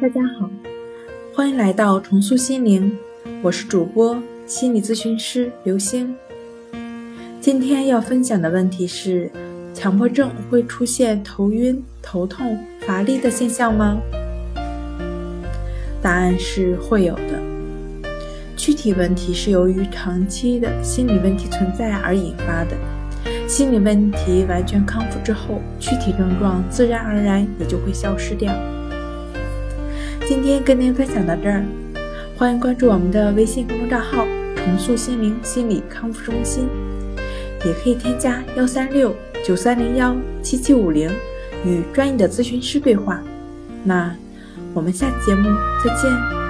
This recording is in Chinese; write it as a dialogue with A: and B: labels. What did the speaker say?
A: 大家好，欢迎来到重塑心灵，我是主播心理咨询师刘星。今天要分享的问题是：强迫症会出现头晕、头痛、乏力的现象吗？答案是会有的。具体问题是由于长期的心理问题存在而引发的。心理问题完全康复之后，躯体症状自然而然也就会消失掉。今天跟您分享到这儿，欢迎关注我们的微信公众账号“重塑心灵心理康复中心”，也可以添加幺三六九三零幺七七五零与专业的咨询师对话。那我们下期节目再见。